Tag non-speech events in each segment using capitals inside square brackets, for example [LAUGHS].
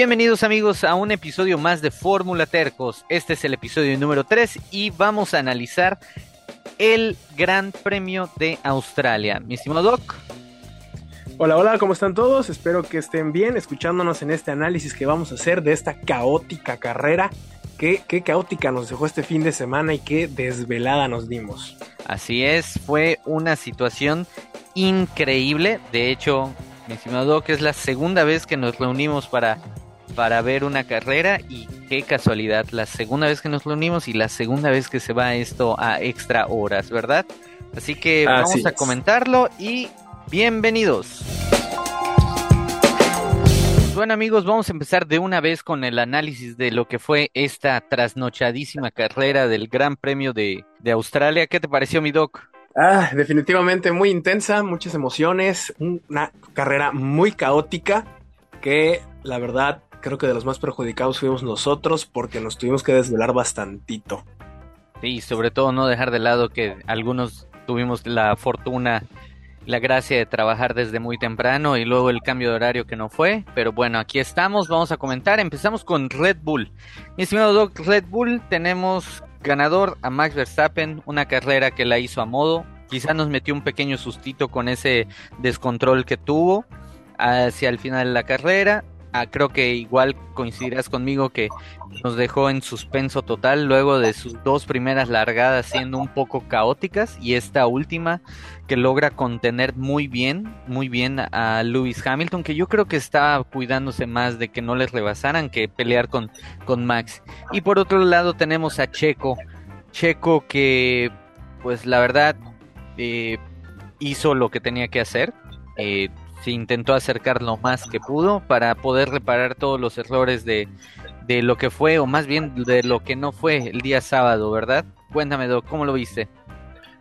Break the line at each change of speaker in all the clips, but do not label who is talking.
Bienvenidos amigos a un episodio más de Fórmula Tercos. Este es el episodio número 3 y vamos a analizar el Gran Premio de Australia. Mi estimado Doc.
Hola, hola, ¿cómo están todos? Espero que estén bien escuchándonos en este análisis que vamos a hacer de esta caótica carrera. Qué, qué caótica nos dejó este fin de semana y qué desvelada nos dimos.
Así es, fue una situación increíble. De hecho, mi estimado Doc, es la segunda vez que nos reunimos para, para ver una carrera y qué casualidad, la segunda vez que nos reunimos y la segunda vez que se va esto a extra horas, ¿verdad? Así que vamos a comentarlo y bienvenidos. Bueno amigos, vamos a empezar de una vez con el análisis de lo que fue esta trasnochadísima carrera del Gran Premio de, de Australia. ¿Qué te pareció mi doc?
Ah, definitivamente muy intensa, muchas emociones, una carrera muy caótica que la verdad creo que de los más perjudicados fuimos nosotros porque nos tuvimos que desvelar bastantito.
Sí, sobre todo no dejar de lado que algunos tuvimos la fortuna, la gracia de trabajar desde muy temprano y luego el cambio de horario que no fue. Pero bueno, aquí estamos, vamos a comentar. Empezamos con Red Bull. Mi estimado Doc, Red Bull tenemos ganador a Max Verstappen, una carrera que la hizo a modo. Quizá nos metió un pequeño sustito con ese descontrol que tuvo hacia el final de la carrera. Ah, creo que igual coincidirás conmigo que nos dejó en suspenso total luego de sus dos primeras largadas siendo un poco caóticas y esta última que logra contener muy bien, muy bien a Lewis Hamilton, que yo creo que está cuidándose más de que no les rebasaran que pelear con, con Max. Y por otro lado tenemos a Checo, Checo que pues la verdad eh, hizo lo que tenía que hacer. Eh, se intentó acercar lo más que pudo para poder reparar todos los errores de, de lo que fue, o más bien de lo que no fue el día sábado, ¿verdad? Cuéntame, Doc, ¿cómo lo viste?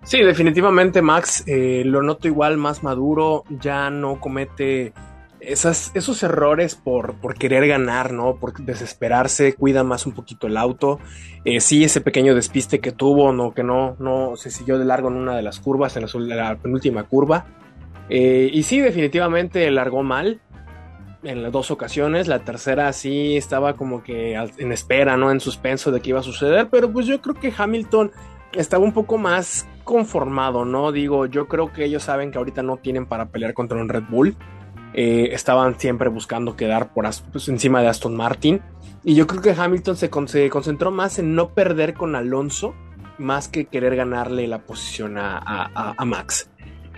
Sí, definitivamente Max eh, lo noto igual más maduro, ya no comete esas, esos errores por, por querer ganar, ¿no? Por desesperarse, cuida más un poquito el auto. Eh, sí, ese pequeño despiste que tuvo, no, que no, no se siguió de largo en una de las curvas, en la, penúltima curva. Eh, y sí, definitivamente largó mal en las dos ocasiones. La tercera sí estaba como que en espera, ¿no? En suspenso de qué iba a suceder. Pero pues yo creo que Hamilton estaba un poco más conformado, ¿no? Digo, yo creo que ellos saben que ahorita no tienen para pelear contra un Red Bull. Eh, estaban siempre buscando quedar por pues, encima de Aston Martin. Y yo creo que Hamilton se, se concentró más en no perder con Alonso, más que querer ganarle la posición a Max.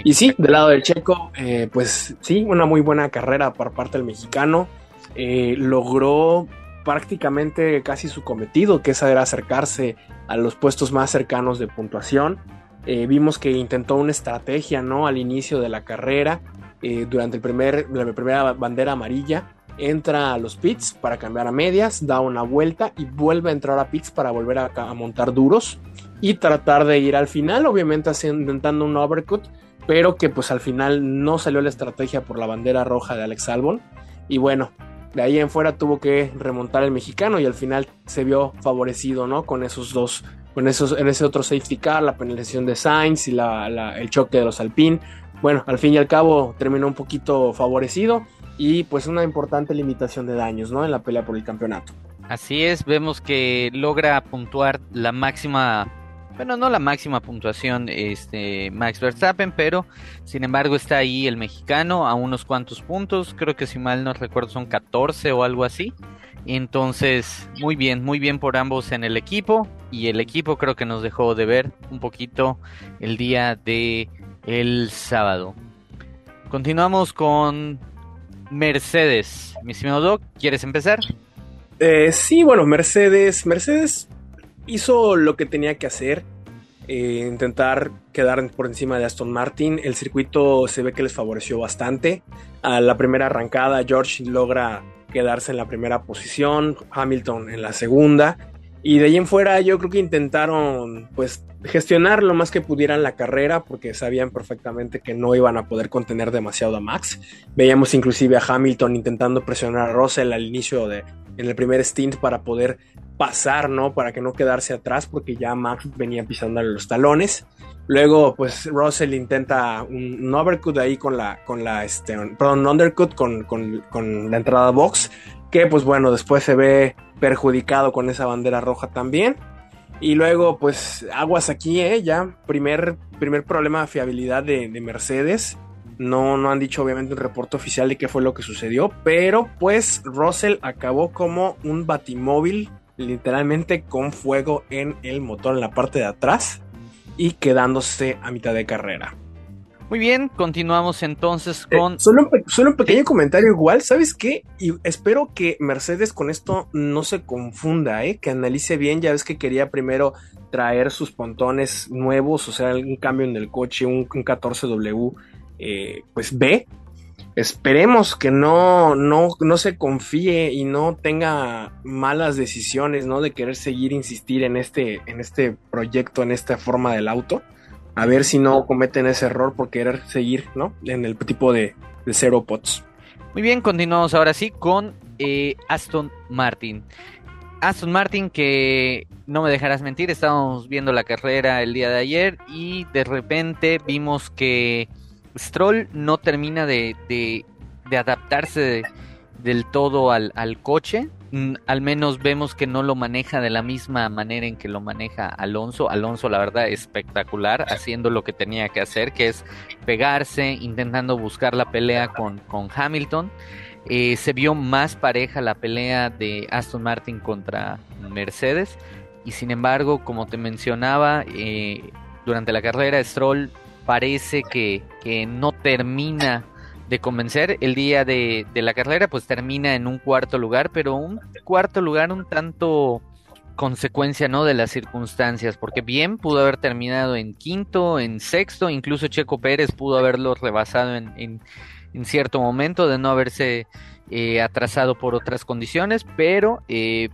Y sí, del lado del checo, eh, pues sí, una muy buena carrera por parte del mexicano. Eh, logró prácticamente casi su cometido, que esa era acercarse a los puestos más cercanos de puntuación. Eh, vimos que intentó una estrategia, ¿no? Al inicio de la carrera, durante el primer, la primera bandera amarilla, entra a los pits para cambiar a medias, da una vuelta y vuelve a entrar a pits para volver a, a montar duros y tratar de ir al final, obviamente haciendo, intentando un overcut, pero que pues al final no salió la estrategia por la bandera roja de Alex Albon. Y bueno, de ahí en fuera tuvo que remontar el mexicano y al final se vio favorecido, ¿no? Con esos dos, con esos, en ese otro safety car, la penalización de Sainz y la, el choque de los Alpine. Bueno, al fin y al cabo terminó un poquito favorecido y pues una importante limitación de daños, ¿no? En la pelea por el campeonato.
Así es, vemos que logra puntuar la máxima, bueno, no la máxima puntuación, este Max Verstappen, pero sin embargo está ahí el mexicano a unos cuantos puntos, creo que si mal no recuerdo son 14 o algo así. Entonces, muy bien, muy bien por ambos en el equipo y el equipo creo que nos dejó de ver un poquito el día de el sábado. Continuamos con Mercedes. Mi estimado Doc, ¿quieres empezar?
Eh, sí, bueno, Mercedes, Mercedes hizo lo que tenía que hacer, eh, intentar quedar por encima de Aston Martin. El circuito se ve que les favoreció bastante. A la primera arrancada, George logra quedarse en la primera posición, Hamilton en la segunda. Y de ahí en fuera yo creo que intentaron pues gestionar lo más que pudieran la carrera porque sabían perfectamente que no iban a poder contener demasiado a Max. Veíamos inclusive a Hamilton intentando presionar a Russell al inicio de en el primer stint para poder pasar, ¿no? Para que no quedarse atrás porque ya Max venía pisándole los talones. Luego, pues Russell intenta un, un overcut ahí con la, con la, este, perdón, un undercut con, con, con la entrada box que pues bueno, después se ve perjudicado con esa bandera roja también. Y luego, pues, aguas aquí, ¿eh? Ya, primer, primer problema de fiabilidad de, de Mercedes. No, no han dicho obviamente un reporte oficial de qué fue lo que sucedió, pero pues Russell acabó como un batimóvil, literalmente con fuego en el motor en la parte de atrás y quedándose a mitad de carrera.
Muy bien, continuamos entonces eh, con...
solo, un pequeño comentario igual, ¿sabes qué? Y espero que Mercedes con esto no se confunda, ¿eh? Que analice bien, ya ves que quería primero traer sus pontones nuevos, o sea, un cambio en el coche, un, 14W, eh, pues B. Esperemos que no, no, no se confíe y no tenga malas decisiones, ¿no? De querer seguir insistir en este, en este proyecto, en esta forma del auto a ver si no cometen ese error por querer seguir, ¿no? En el tipo de, de Zero Pots.
Muy bien, continuamos ahora sí con eh, Aston Martin. Aston Martin que no me dejarás mentir, estábamos viendo la carrera el día de ayer y de repente vimos que Stroll no termina de, de, adaptarse del todo al coche. Mm, al menos vemos que no lo maneja de la misma manera en que lo maneja Alonso. Alonso, la verdad, espectacular, haciendo lo que tenía que hacer, que es pegarse, intentando buscar la pelea con, con Hamilton. Eh, se vio más pareja la pelea de Aston Martin contra Mercedes. Y sin embargo, como te mencionaba, eh, durante la carrera Stroll parece que, que no termina de convencer. El día de, la carrera pues termina en un cuarto lugar, pero un cuarto lugar un tanto consecuencia no de las circunstancias, porque bien pudo haber terminado en quinto, en sexto, incluso Checo Pérez pudo haberlo rebasado en, en, cierto momento de no haberse eh, atrasado por otras condiciones, pero eh,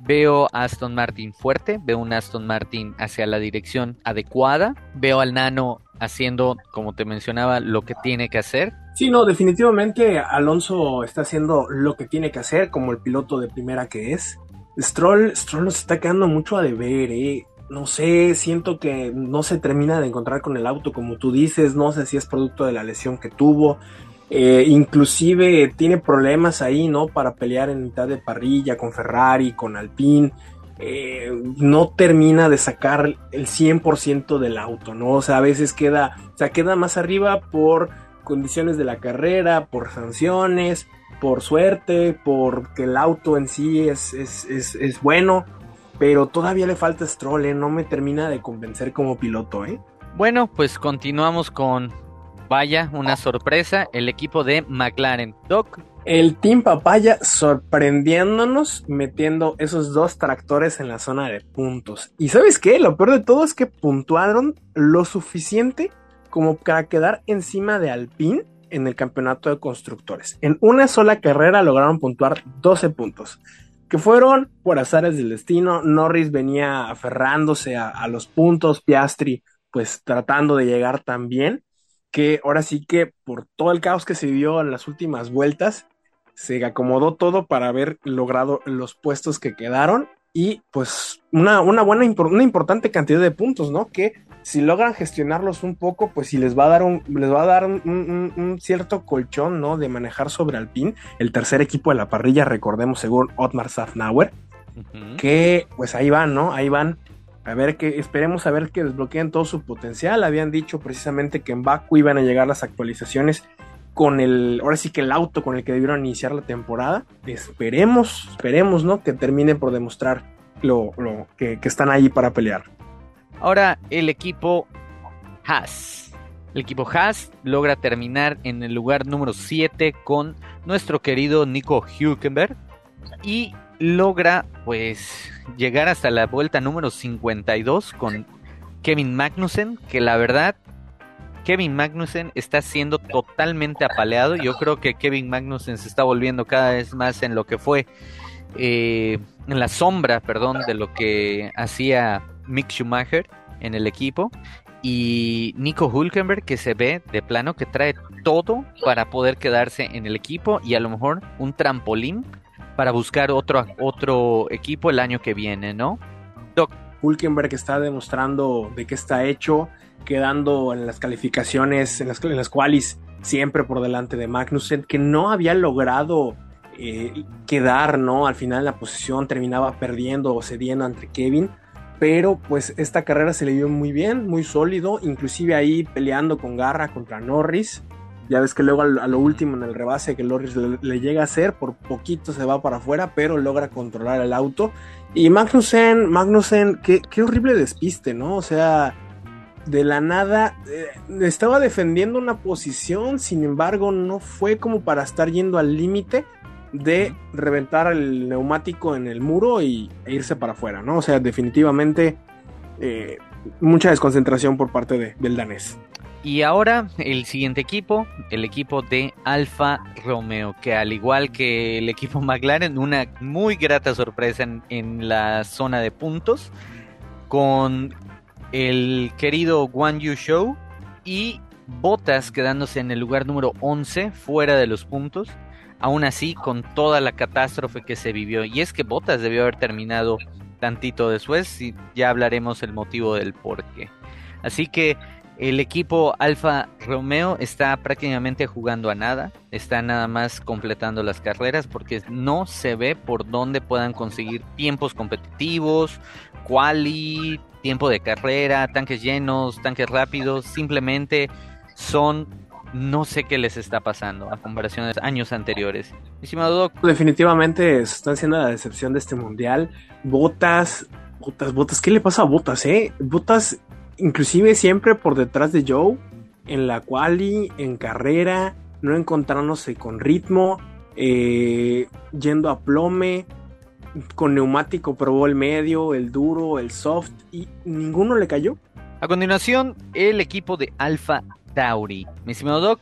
veo a Aston Martin fuerte, veo un Aston Martin hacia la dirección adecuada, veo al Nano haciendo, como te mencionaba, lo que tiene que hacer.
Sí, no, definitivamente Alonso está haciendo lo que tiene que hacer como el piloto de primera que es. Stroll, Stroll nos está quedando mucho a deber, ¿eh? No sé, siento que no se termina de encontrar con el auto como tú dices, no sé si es producto de la lesión que tuvo, eh, inclusive tiene problemas ahí, ¿no? Para pelear en mitad de parrilla con Ferrari, con Alpine. Eh, no termina de sacar el 100% del auto, ¿no? O sea, a veces queda, o sea, queda más arriba por condiciones de la carrera, por sanciones, por suerte, porque el auto en sí es, es, bueno, pero todavía le falta Stroll, ¿eh? no me termina de convencer como piloto, ¿eh?
Bueno, pues continuamos con, vaya, una sorpresa, el equipo de McLaren. Doc,
el Team Papaya sorprendiéndonos metiendo esos dos tractores en la zona de puntos. Y sabes qué, lo peor de todo es que puntuaron lo suficiente como para quedar encima de Alpine en el campeonato de constructores. En una sola carrera lograron puntuar 12 puntos, que fueron por azares del destino. Norris venía aferrándose a, los puntos, Piastri pues tratando de llegar también que ahora sí que por todo el caos que se vivió en las últimas vueltas, se acomodó todo para haber logrado los puestos que quedaron y pues una, una buena, una importante cantidad de puntos, ¿no? Que si logran gestionarlos un poco, pues si les va a dar un, les va a dar un, cierto colchón, ¿no? De manejar sobre Alpine, el tercer equipo de la parrilla, recordemos, según Otmar Safnauer, que pues ahí van, ¿no? Ahí van a ver que esperemos a ver que desbloqueen todo su potencial. Habían dicho precisamente que en Baku iban a llegar las actualizaciones con el, ahora sí que el auto con el que debieron iniciar la temporada. Esperemos, esperemos, ¿no? Que terminen por demostrar lo, que, que, están ahí para pelear.
Ahora el equipo Haas. El equipo Haas logra terminar en el lugar número 7 con nuestro querido Nico Hülkenberg. Y logra pues llegar hasta la vuelta número 52 con Kevin Magnussen, que la verdad Kevin Magnussen está siendo totalmente apaleado. Yo creo que Kevin Magnussen se está volviendo cada vez más en lo que fue eh, en la sombra, perdón, de lo que hacía Mick Schumacher en el equipo. Y Nico Hulkenberg que se ve de plano que trae todo para poder quedarse en el equipo y a lo mejor un trampolín para buscar otro, otro equipo el año que viene, ¿no?
Doc. Hulkenberg está demostrando de qué está hecho, quedando en las calificaciones en las, en las cuales siempre por delante de Magnussen, que no había logrado eh, quedar, ¿no? Al final la posición terminaba perdiendo o cediendo ante Kevin, pero pues esta carrera se le dio muy bien, muy sólido, inclusive ahí peleando con garra contra Norris. Ya ves que luego a lo último en el rebase que Norris le, llega a hacer, por poquito se va para afuera, pero logra controlar el auto. Y Magnussen, Magnussen, qué, qué horrible despiste, ¿no? O sea, de la nada eh, estaba defendiendo una posición, sin embargo no fue como para estar yendo al límite de reventar el neumático en el muro y, e irse para afuera, ¿no? O sea, definitivamente eh, mucha desconcentración por parte del danés.
Y ahora el siguiente equipo, el equipo de Alfa Romeo, que al igual que el equipo [LAUGHS] McLaren, una muy grata sorpresa en, la zona de puntos, con el querido Guan Yu Show y Botas quedándose en el lugar número 11 fuera de los puntos aún así con toda la catástrofe que se vivió. Y es que Botas debió haber terminado tantito después y ya hablaremos el motivo del por qué. Así que el equipo Alfa Romeo está prácticamente jugando a nada, está nada más completando las carreras porque no se ve por dónde puedan conseguir tiempos competitivos, quali, tiempo de carrera, tanques llenos, tanques rápidos, simplemente son no sé qué les está pasando a comparación de años anteriores.
Definitivamente están siendo la decepción de este mundial. Botas, botas, botas. ¿Qué le pasa a Botas, eh? Botas, inclusive siempre por detrás de Joe, en la quali, en carrera, no encontrándose con ritmo, eh, yendo a plome. Con neumático probó el medio, el duro, el soft y ninguno le cayó.
A continuación, el equipo de Alfa Tauri. Mi estimado Doc.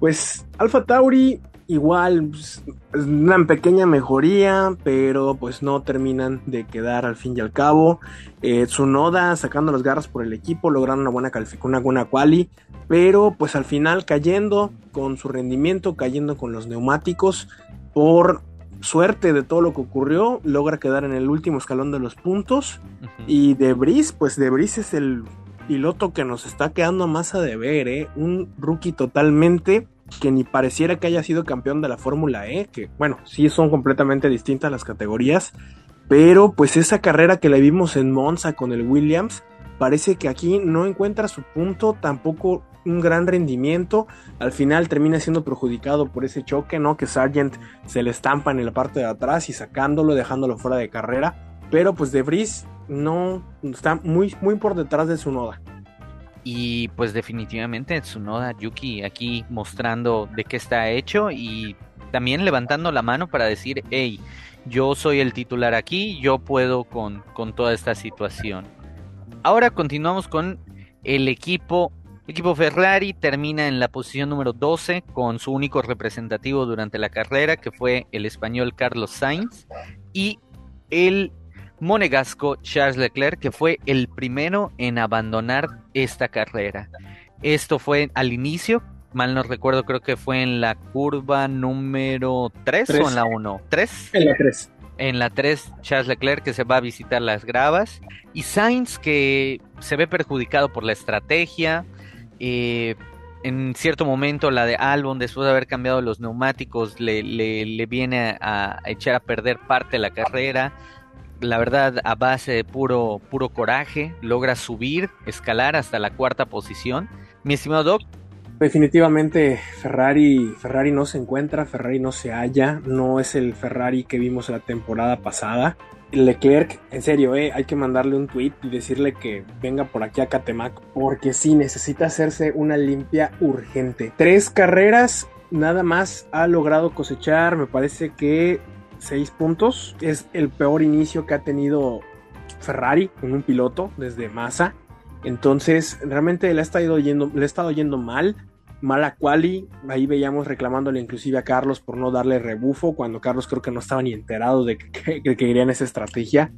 Pues Alfa Tauri igual pues, una pequeña mejoría, pero pues no terminan de quedar al fin y al cabo. Eh, Tsunoda sacando las garras por el equipo, logrando una buena una buena quali, pero pues al final cayendo con su rendimiento, cayendo con los neumáticos por suerte de todo lo que ocurrió, logra quedar en el último escalón de los puntos. Y Debris, pues Debris es el piloto que nos está quedando más a deber, ¿eh? Un rookie totalmente que ni pareciera que haya sido campeón de la Fórmula E, que bueno, sí son completamente distintas las categorías, pero pues esa carrera que le vimos en Monza con el Williams, parece que aquí no encuentra su punto, tampoco un gran rendimiento, al final termina siendo perjudicado por ese choque, ¿no? Que Sargent se le estampa en la parte de atrás y sacándolo, dejándolo fuera de carrera, pero pues De Vries no está muy, muy por detrás de su noda.
Y pues definitivamente su noda Yuki aquí mostrando de qué está hecho y también levantando la mano para decir, hey, yo soy el titular aquí, yo puedo con, con toda esta situación. Ahora continuamos con el equipo. El equipo Ferrari termina en la posición número 12 con su único representativo durante la carrera, que fue el español Carlos Sainz, y el monegasco Charles Leclerc, que fue el primero en abandonar esta carrera. Esto fue al inicio, mal no recuerdo, creo que fue en la curva número 3, o en la 1. ¿3?
En la 3.
En la 3, Charles Leclerc que se va a visitar las gravas. Y Sainz que se ve perjudicado por la estrategia. En cierto momento la de Albon, después de haber cambiado los neumáticos, le, viene a, echar a perder parte de la carrera la verdad, a base de puro, puro coraje, logra subir, escalar hasta la cuarta posición. Mi estimado Doc.
Definitivamente Ferrari, Ferrari no se encuentra, Ferrari no se halla, no es el Ferrari que vimos la temporada pasada. Leclerc, en serio, eh, hay que mandarle un tweet y decirle que venga por aquí a Catemac, porque sí, necesita hacerse una limpia urgente. Tres carreras nada más ha logrado cosechar, me parece que 6 puntos. Es el peor inicio que ha tenido Ferrari con un piloto desde Massa. Entonces, realmente le ha estado yendo, le ha estado yendo mal. Mala quali, ahí veíamos reclamándole inclusive a Carlos por no darle rebufo, cuando Carlos creo que no estaba ni enterado de que, que, esa estrategia.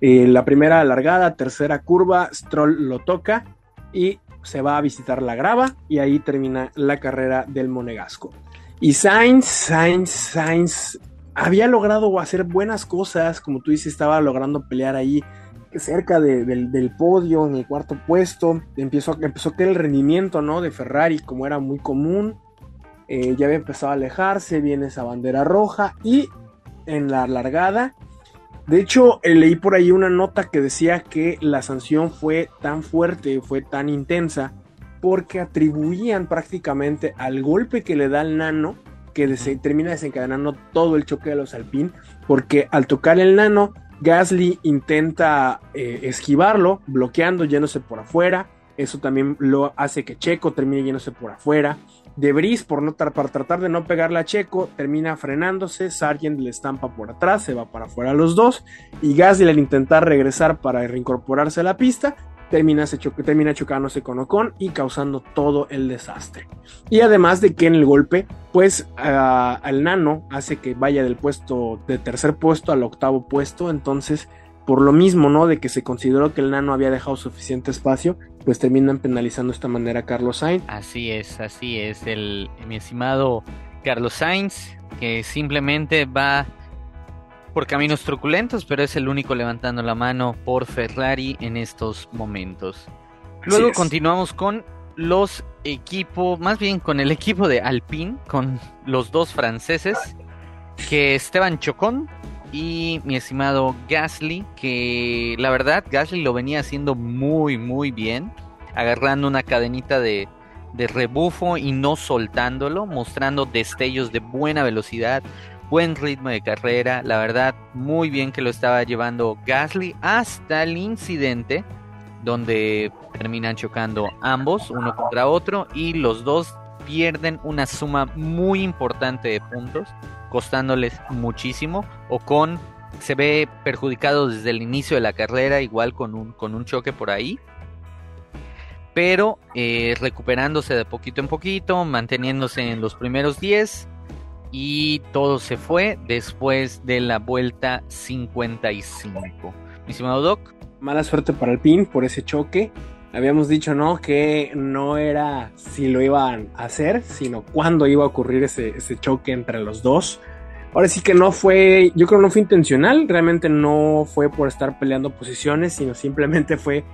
Eh, la primera alargada, tercera curva, Stroll lo toca y se va a visitar la grava y ahí termina la carrera del Monegasco. Y Sainz, Sainz, Sainz había logrado hacer buenas cosas, como tú dices, estaba logrando pelear ahí cerca del podio, en el cuarto puesto, empezó, empezó a caer el rendimiento ¿no? de Ferrari, como era muy común, eh, ya había empezado a alejarse, viene esa bandera roja y en la largada, de hecho eh, leí por ahí una nota que decía que la sanción fue tan fuerte, fue tan intensa, porque atribuían prácticamente al golpe que le da el nano, que termina desencadenando todo el choque de los Alpine, porque al tocar el nano, Gasly intenta eh, esquivarlo, bloqueando, yéndose por afuera. Eso también lo hace que Checo termine yéndose por afuera. Debris, por no para tratar de no pegarle a Checo, termina frenándose. Sargent le estampa por atrás, se va para afuera los dos. Y Gasly, al intentar regresar para reincorporarse a la pista, termina, termina chocándose con y causando todo el desastre. Y además de que en el golpe, pues al nano hace que vaya del puesto, de tercer puesto al octavo puesto. Entonces, por lo mismo, ¿no? De que se consideró que el nano había dejado suficiente espacio, pues terminan penalizando de esta manera a Carlos Sainz.
Así es, así es. El, mi estimado Carlos Sainz, que simplemente va por caminos truculentos, pero es el único levantando la mano por Ferrari en estos momentos. Luego continuamos con los equipos, más bien con el equipo de Alpine, con los dos franceses, que Esteban Chocón y mi estimado Gasly, que la verdad Gasly lo venía haciendo muy muy bien, agarrando una cadenita de, de rebufo y no soltándolo, mostrando destellos de buena velocidad, buen ritmo de carrera, la verdad muy bien que lo estaba llevando Gasly hasta el incidente donde terminan chocando ambos uno contra otro y los dos pierden una suma muy importante de puntos, costándoles muchísimo. o con se ve perjudicado desde el inicio de la carrera, igual con un, con un choque por ahí. Pero eh, recuperándose de poquito en poquito, manteniéndose en los primeros 10 y todo se fue después de la vuelta 55. Mi estimado Doc.
Mala suerte para el PIN por ese choque. Habíamos dicho, ¿no? Que no era si lo iban a hacer, sino cuándo iba a ocurrir ese, ese choque entre los dos. Ahora sí que no fue, yo creo que no fue intencional, realmente no fue por estar peleando posiciones, sino simplemente fue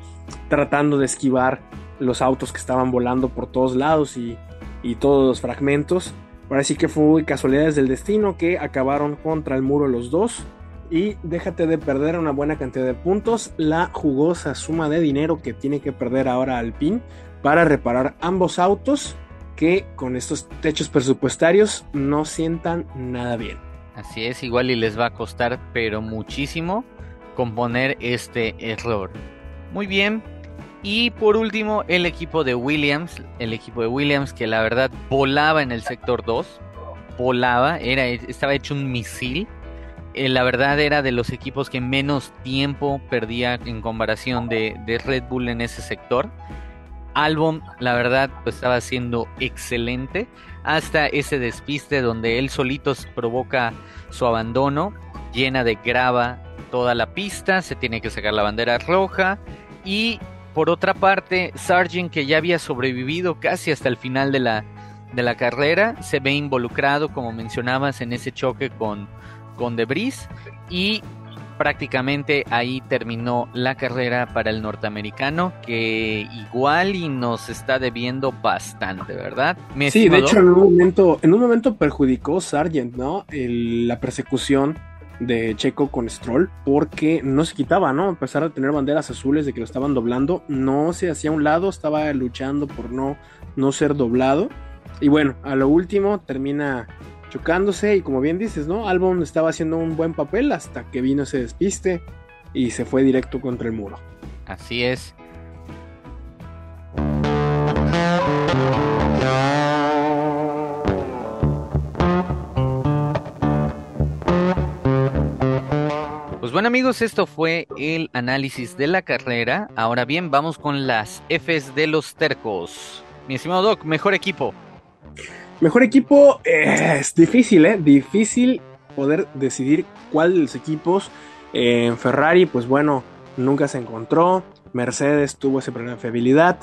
tratando de esquivar los autos que estaban volando por todos lados y, y todos los fragmentos. Ahora sí que fue casualidades del destino que acabaron contra el muro los dos. Y déjate de perder una buena cantidad de puntos, la jugosa suma de dinero que tiene que perder ahora Alpine para reparar ambos autos que con estos techos presupuestarios no sientan nada bien.
Así es, igual y les va a costar, pero muchísimo, componer este error. Muy bien, y por último, el equipo de Williams, el equipo de Williams que la verdad volaba en el sector 2, volaba, era, estaba hecho un misil. Eh, la verdad era de los equipos que menos tiempo perdía en comparación de, de Red Bull en ese sector. Albon, la verdad, pues estaba siendo excelente hasta ese despiste donde él solito provoca su abandono, llena de grava toda la pista, se tiene que sacar la bandera roja y por otra parte, Sargent, que ya había sobrevivido casi hasta el final de la, de la carrera, se ve involucrado, como mencionabas, en ese choque con, con Debris y prácticamente ahí terminó la carrera para el norteamericano, que igual y nos está debiendo bastante, ¿verdad?
sí, de hecho en un momento, en un momento perjudicó Sargent, ¿no? la persecución de Checo con Stroll porque no se quitaba, ¿no? A pesar de tener banderas azules de que lo estaban doblando, no se hacía un lado, estaba luchando por no, no ser doblado. Y bueno, a lo último termina chocándose y como bien dices, ¿no? Albon estaba haciendo un buen papel hasta que vino ese despiste y se fue directo contra el muro.
Así es. Pues bueno amigos, esto fue el análisis de la carrera. Ahora bien, vamos con las Fs de los tercos. Mi estimado Doc, mejor equipo.
Mejor equipo eh, es difícil, ¿eh? Difícil poder decidir cuál de los equipos. en Ferrari, pues bueno, nunca se encontró. Mercedes tuvo ese problema de fiabilidad.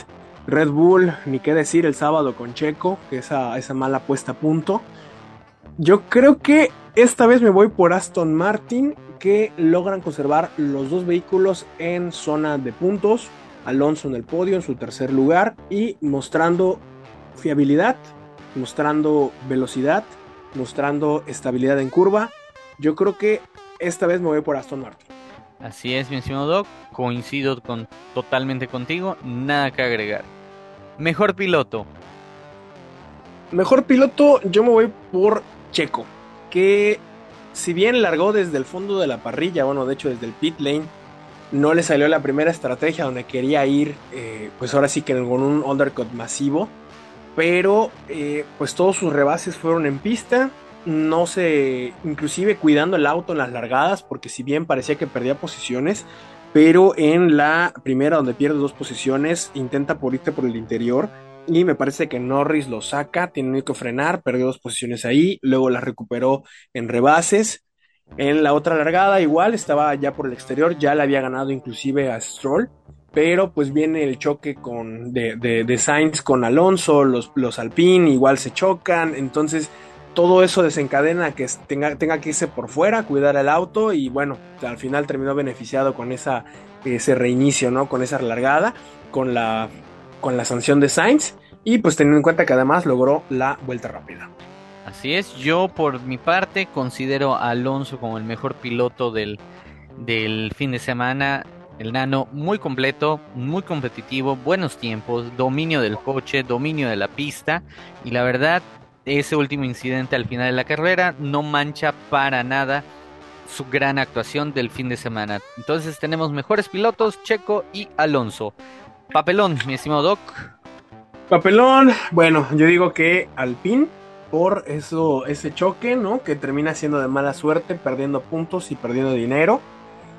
Red Bull, ni qué decir el sábado con Checo, que esa, esa mala puesta a punto. Yo creo que esta vez me voy por Aston Martin que logran conservar los dos vehículos en zona de puntos. Alonso en el podio en su tercer lugar y mostrando fiabilidad mostrando velocidad, mostrando estabilidad en curva. Yo creo que esta vez me voy por Aston Martin.
Así es, mi estimado Doc, coincido con, totalmente contigo, nada que agregar. Mejor piloto.
Mejor piloto, yo me voy por Checo, que si bien largó desde el fondo de la parrilla, bueno, de hecho desde el pit lane, no le salió la primera estrategia donde quería ir, eh, pues ahora sí que con un undercut masivo, pero eh, pues todos sus rebases fueron en pista, no se, inclusive cuidando el auto en las largadas, porque si bien parecía que perdía posiciones, pero en la primera donde pierde dos posiciones, intenta por irte por el interior. Y me parece que Norris lo saca, tiene que frenar, perdió dos posiciones ahí, luego la recuperó en rebases. En la otra largada igual estaba ya por el exterior, ya le había ganado inclusive a Stroll, pero pues viene el choque con, de, de, Sainz con Alonso, los, los Alpine igual se chocan, entonces todo eso desencadena que tenga, tenga que irse por fuera, cuidar el auto y bueno, al final terminó beneficiado con esa, ese reinicio, ¿no? Con esa largada, con la, con la sanción de Sainz y pues teniendo en cuenta que además logró la vuelta rápida.
Así es, yo por mi parte considero a Alonso como el mejor piloto del, del fin de semana. El nano muy completo, muy competitivo, buenos tiempos, dominio del coche, dominio de la pista y la verdad ese último incidente al final de la carrera no mancha para nada su gran actuación del fin de semana. Entonces tenemos mejores pilotos, Checo y Alonso. Papelón, mi estimado Doc.
Papelón, bueno, yo digo que Alpine por eso ese choque, ¿no? Que termina siendo de mala suerte, perdiendo puntos y perdiendo dinero.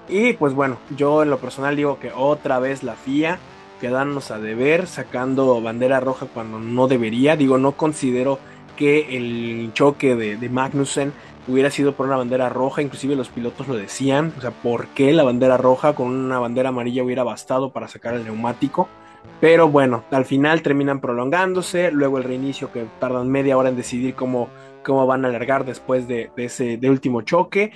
Y pues bueno, yo en lo personal digo que otra vez la FIA quedarnos a deber, sacando bandera roja cuando no debería. Digo, no considero que el choque de, Magnussen hubiera sido por una bandera roja, inclusive los pilotos lo decían, o sea, ¿por qué la bandera roja con una bandera amarilla hubiera bastado para sacar el neumático? Pero bueno, al final terminan prolongándose, luego el reinicio que tardan media hora en decidir cómo, cómo van a alargar después de, ese último choque,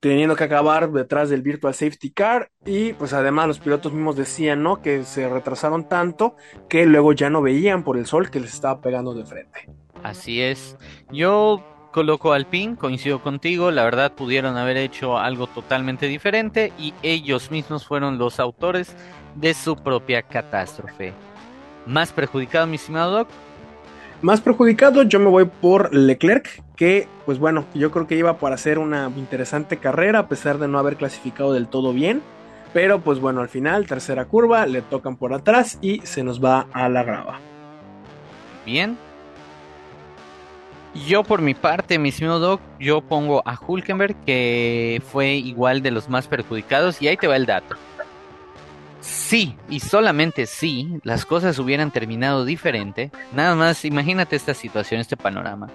teniendo que acabar detrás del Virtual Safety Car y pues además los pilotos mismos decían, ¿no? Que se retrasaron tanto que luego ya no veían por el sol que les estaba pegando de frente.
Así es. Yo coloco al pin, coincido contigo, la verdad pudieron haber hecho algo totalmente diferente y ellos mismos fueron los autores de su propia catástrofe. ¿Más perjudicado, mi estimado Doc?
Más perjudicado, yo me voy por Leclerc, que pues bueno, yo creo que iba para hacer una interesante carrera a pesar de no haber clasificado del todo bien. Pero pues bueno, al final, tercera curva, le tocan por atrás y se nos va a la grava.
Bien, yo por mi parte, mi señor Doc, yo pongo a Hulkenberg, que fue igual de los más perjudicados, y ahí te va el dato. Sí, y solamente si las cosas hubieran terminado diferente, nada más imagínate esta situación, este panorama.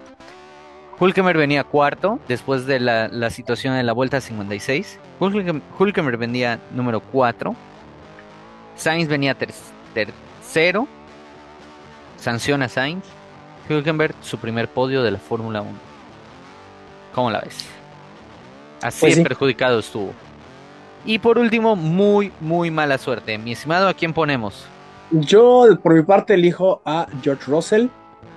Hulkenberg venía cuarto después de la, situación de la vuelta 56. Hulkenberg venía número 4. Sainz venía tercero. Sanciona Sainz. Hülkenberg su primer podio de la Fórmula 1. ¿Cómo la ves? Así pues perjudicado estuvo. Y por último, muy, muy mala suerte. Mi estimado, ¿a quién ponemos?
Yo, por mi parte, elijo a George Russell,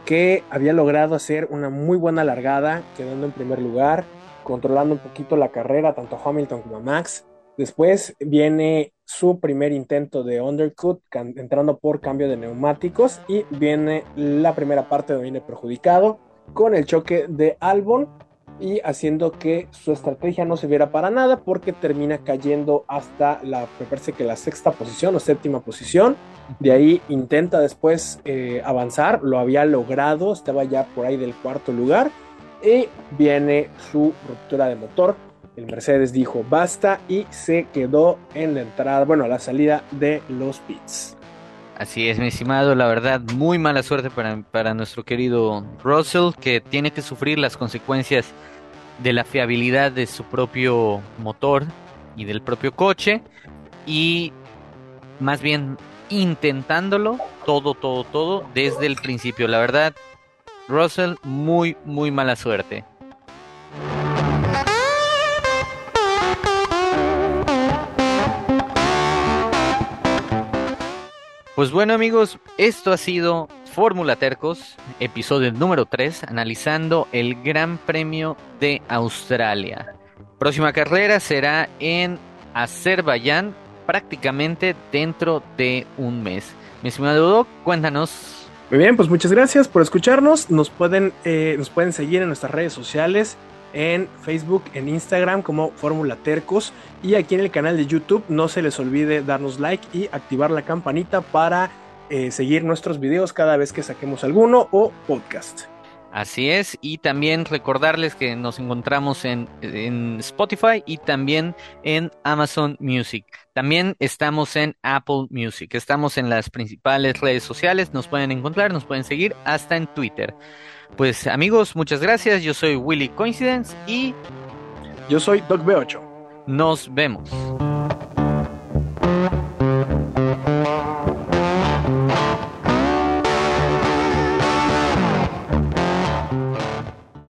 que había logrado hacer una muy buena largada, quedando en primer lugar, controlando un poquito la carrera, tanto a Hamilton como a Max. Después viene su primer intento de undercut, entrando por cambio de neumáticos, y viene la primera parte donde viene perjudicado con el choque de Albon y haciendo que su estrategia no se viera para nada porque termina cayendo hasta la, me parece que la sexta posición o séptima posición. De ahí intenta después eh, avanzar, lo había logrado, estaba ya por ahí del cuarto lugar y viene su ruptura de motor el Mercedes dijo basta y se quedó en la entrada, bueno, a la salida de los pits.
Así es, mi estimado, la verdad, muy mala suerte para, para nuestro querido Russell, que tiene que sufrir las consecuencias de la fiabilidad de su propio motor y del propio coche, y más bien intentándolo todo, todo, todo desde el principio. La verdad, Russell, muy, muy mala suerte. Pues bueno amigos, esto ha sido Fórmula Tercos, episodio número 3, analizando el Gran Premio de Australia. Próxima carrera será en Azerbaiyán, prácticamente dentro de un mes. Mi estimado Doc, cuéntanos.
Muy bien, pues muchas gracias por escucharnos. Nos pueden, eh, nos pueden seguir en nuestras redes sociales en Facebook, en Instagram como Fórmula Tercos y aquí en el canal de YouTube no se les olvide darnos like y activar la campanita para eh, seguir nuestros videos cada vez que saquemos alguno o podcast.
Así es, y también recordarles que nos encontramos en, en, Spotify y también en Amazon Music. También estamos en Apple Music. Estamos en las principales redes sociales, nos pueden encontrar, nos pueden seguir hasta en Twitter. Pues amigos, muchas gracias. Yo soy Willy Coincidence y
yo soy Doc B8.
Nos vemos.